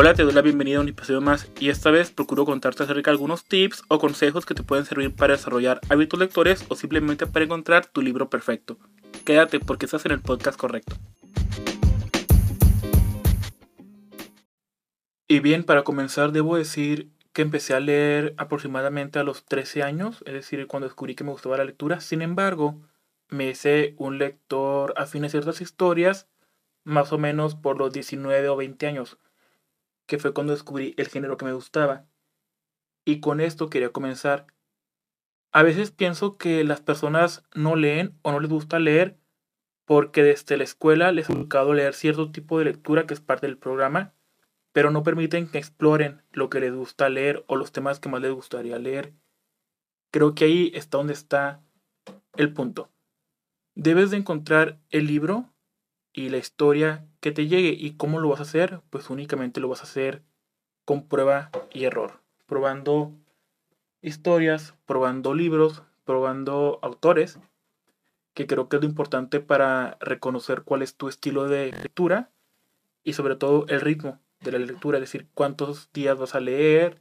Hola, te doy la bienvenida a un episodio más y esta vez procuro contarte acerca de algunos tips o consejos que te pueden servir para desarrollar hábitos lectores o simplemente para encontrar tu libro perfecto. Quédate porque estás en el podcast correcto. Y bien, para comenzar debo decir que empecé a leer aproximadamente a los 13 años, es decir, cuando descubrí que me gustaba la lectura. Sin embargo, me hice un lector afín a ciertas historias más o menos por los 19 o 20 años, que fue cuando descubrí el género que me gustaba. Y con esto quería comenzar. A veces pienso que las personas no leen o no les gusta leer porque desde la escuela les he educado leer cierto tipo de lectura que es parte del programa pero no permiten que exploren lo que les gusta leer o los temas que más les gustaría leer. Creo que ahí está donde está el punto. Debes de encontrar el libro y la historia que te llegue y cómo lo vas a hacer, pues únicamente lo vas a hacer con prueba y error, probando historias, probando libros, probando autores, que creo que es lo importante para reconocer cuál es tu estilo de lectura y sobre todo el ritmo de la lectura, es decir, cuántos días vas a leer,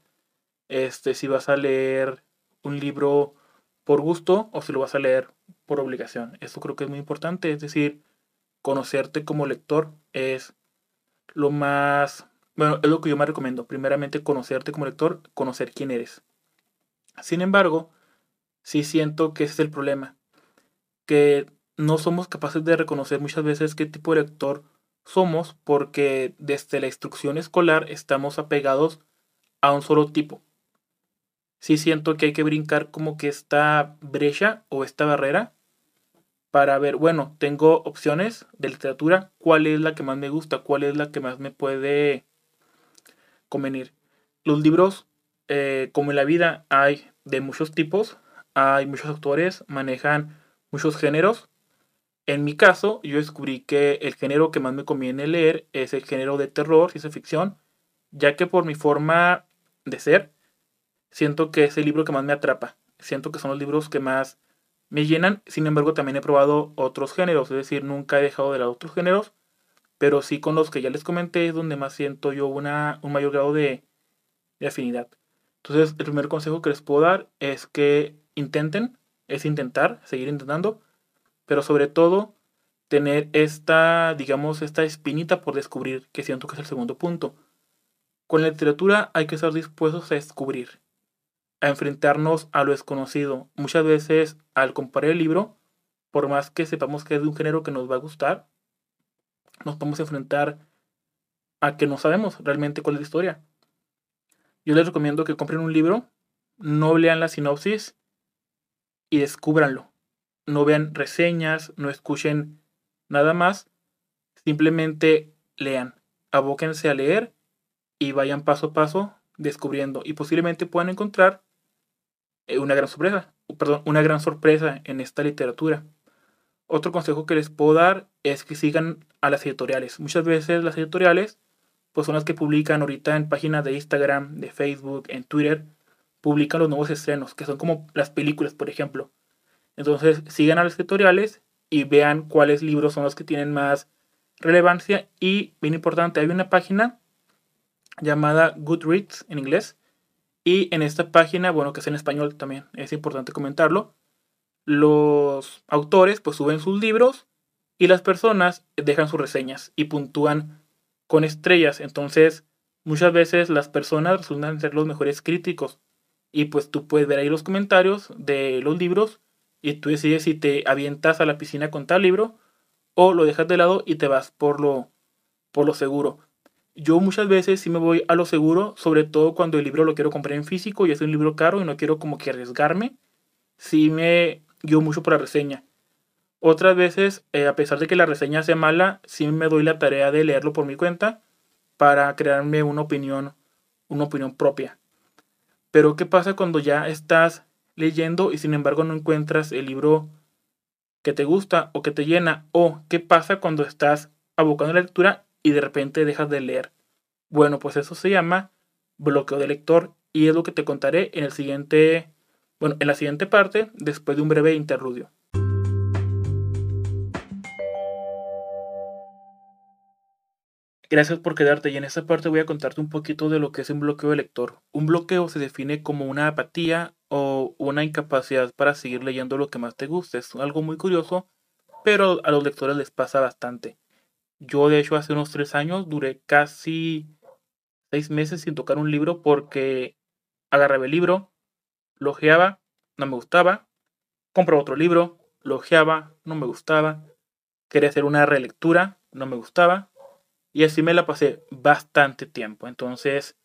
este, si vas a leer un libro por gusto o si lo vas a leer por obligación. Eso creo que es muy importante, es decir, conocerte como lector es lo más, bueno, es lo que yo más recomiendo. Primeramente, conocerte como lector, conocer quién eres. Sin embargo, sí siento que ese es el problema, que no somos capaces de reconocer muchas veces qué tipo de lector somos porque desde la instrucción escolar estamos apegados a un solo tipo. Sí siento que hay que brincar como que esta brecha o esta barrera para ver, bueno, tengo opciones de literatura, cuál es la que más me gusta, cuál es la que más me puede convenir. Los libros, eh, como en la vida, hay de muchos tipos, hay muchos autores, manejan muchos géneros en mi caso, yo descubrí que el género que más me conviene leer es el género de terror, ciencia ficción, ya que por mi forma de ser, siento que es el libro que más me atrapa. Siento que son los libros que más me llenan. Sin embargo, también he probado otros géneros, es decir, nunca he dejado de lado otros géneros, pero sí con los que ya les comenté es donde más siento yo una, un mayor grado de, afinidad. Entonces, el primer consejo que les puedo dar es que intenten, es intentar, seguir intentando pero sobre todo tener esta, digamos, esta espinita por descubrir, que siento que es el segundo punto. Con la literatura hay que estar dispuestos a descubrir, a enfrentarnos a lo desconocido. Muchas veces al comparar el libro, por más que sepamos que es de un género que nos va a gustar, nos a enfrentar a que no sabemos realmente cuál es la historia. Yo les recomiendo que compren un libro, no lean la sinopsis y descúbranlo no vean reseñas, no escuchen nada más, simplemente lean, abóquense a leer y vayan paso a paso descubriendo y posiblemente puedan encontrar una gran sorpresa, perdón, una gran sorpresa en esta literatura. Otro consejo que les puedo dar es que sigan a las editoriales. Muchas veces las editoriales pues son las que publican ahorita en páginas de Instagram, de Facebook, en Twitter, publican los nuevos estrenos, que son como las películas, por ejemplo. Entonces sigan a los tutoriales y vean cuáles libros son los que tienen más relevancia. Y bien importante, hay una página llamada Goodreads en inglés. Y en esta página, bueno, que es en español también, es importante comentarlo. Los autores pues suben sus libros y las personas dejan sus reseñas y puntúan con estrellas. Entonces, muchas veces las personas resultan ser los mejores críticos. Y pues tú puedes ver ahí los comentarios de los libros y tú decides si te avientas a la piscina con tal libro o lo dejas de lado y te vas por lo, por lo seguro. Yo muchas veces sí me voy a lo seguro, sobre todo cuando el libro lo quiero comprar en físico y es un libro caro y no quiero como que arriesgarme. Sí me guío mucho por la reseña. Otras veces, eh, a pesar de que la reseña sea mala, sí me doy la tarea de leerlo por mi cuenta para crearme una opinión, una opinión propia. Pero ¿qué pasa cuando ya estás leyendo y sin embargo no encuentras el libro que te gusta o que te llena? ¿O qué pasa cuando estás abocando la lectura y de repente dejas de leer? Bueno, pues eso se llama bloqueo de lector y es lo que te contaré en el siguiente, bueno, en la siguiente parte después de un breve interludio. Gracias por quedarte y en esta parte voy a contarte un poquito de lo que es un bloqueo de lector. Un bloqueo se define como una apatía o una incapacidad para seguir leyendo lo que más te guste. Es algo muy curioso, pero a los lectores les pasa bastante. Yo de hecho hace unos tres años duré casi seis meses sin tocar un libro porque agarraba el libro, lojeaba, no me gustaba, compraba otro libro, lojeaba, no me gustaba, quería hacer una relectura, no me gustaba, y así me la pasé bastante tiempo. Entonces,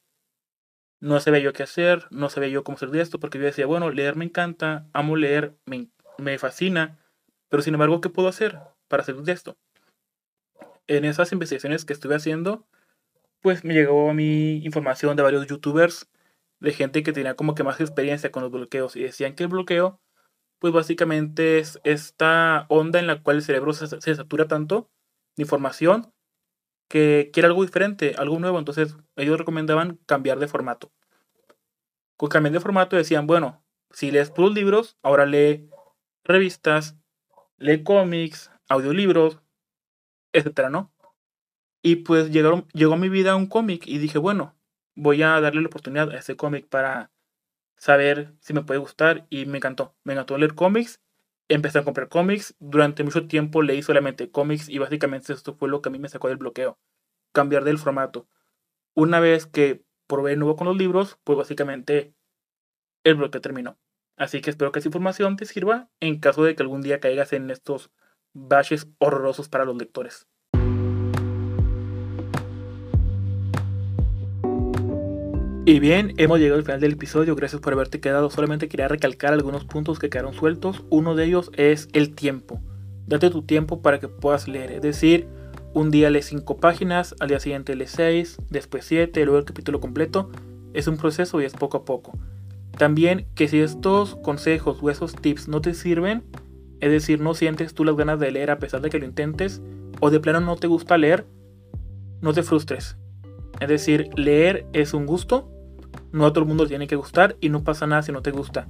no sabía yo qué hacer, no sabía yo cómo hacer de esto, porque yo decía, bueno, leer me encanta, amo leer, me, me fascina, pero sin embargo, ¿qué puedo hacer para hacer de esto? En esas investigaciones que estuve haciendo, pues me llegó a mi información de varios youtubers, de gente que tenía como que más experiencia con los bloqueos y decían que el bloqueo, pues básicamente es esta onda en la cual el cerebro se, se satura tanto de información que quiere algo diferente, algo nuevo. Entonces ellos recomendaban cambiar de formato. Con cambiar de formato decían, bueno, si lees puros libros, ahora lee revistas, lee cómics, audiolibros, etcétera, ¿no? Y pues llegó a mi vida un cómic y dije, bueno, voy a darle la oportunidad a ese cómic para saber si me puede gustar y me encantó. Me encantó leer cómics empecé a comprar cómics. Durante mucho tiempo leí solamente cómics y básicamente esto fue lo que a mí me sacó del bloqueo. Cambiar del formato. Una vez que probé nuevo con los libros, pues básicamente el bloqueo terminó. Así que espero que esa información te sirva en caso de que algún día caigas en estos baches horrorosos para los lectores. Y bien, hemos llegado al final del episodio, gracias por haberte quedado. Solamente quería recalcar algunos puntos que quedaron sueltos. Uno de ellos es el tiempo. Date tu tiempo para que puedas leer. Es decir, un día lees 5 páginas, al día siguiente lees 6, después 7, luego el capítulo completo. Es un proceso y es poco a poco. También que si estos consejos o esos tips no te sirven, es decir, no sientes tú las ganas de leer a pesar de que lo intentes, o de plano no te gusta leer, no te frustres. Es decir, leer es un gusto, no a todo el mundo tiene que gustar y no pasa nada si no te gusta.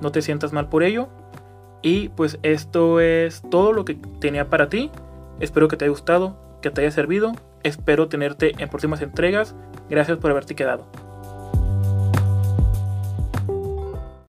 No te sientas mal por ello. Y pues esto es todo lo que tenía para ti. Espero que te haya gustado, que te haya servido. Espero tenerte en próximas entregas. Gracias por haberte quedado.